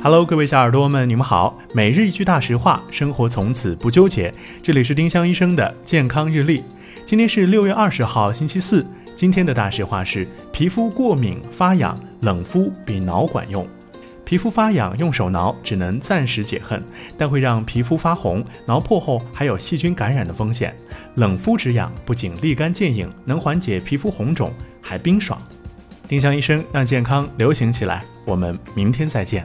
Hello，各位小耳朵们，你们好。每日一句大实话，生活从此不纠结。这里是丁香医生的健康日历。今天是六月二十号，星期四。今天的大实话是：皮肤过敏发痒，冷敷比挠管用。皮肤发痒用手挠只能暂时解恨，但会让皮肤发红，挠破后还有细菌感染的风险。冷敷止痒不仅立竿见影，能缓解皮肤红肿，还冰爽。丁香医生让健康流行起来。我们明天再见。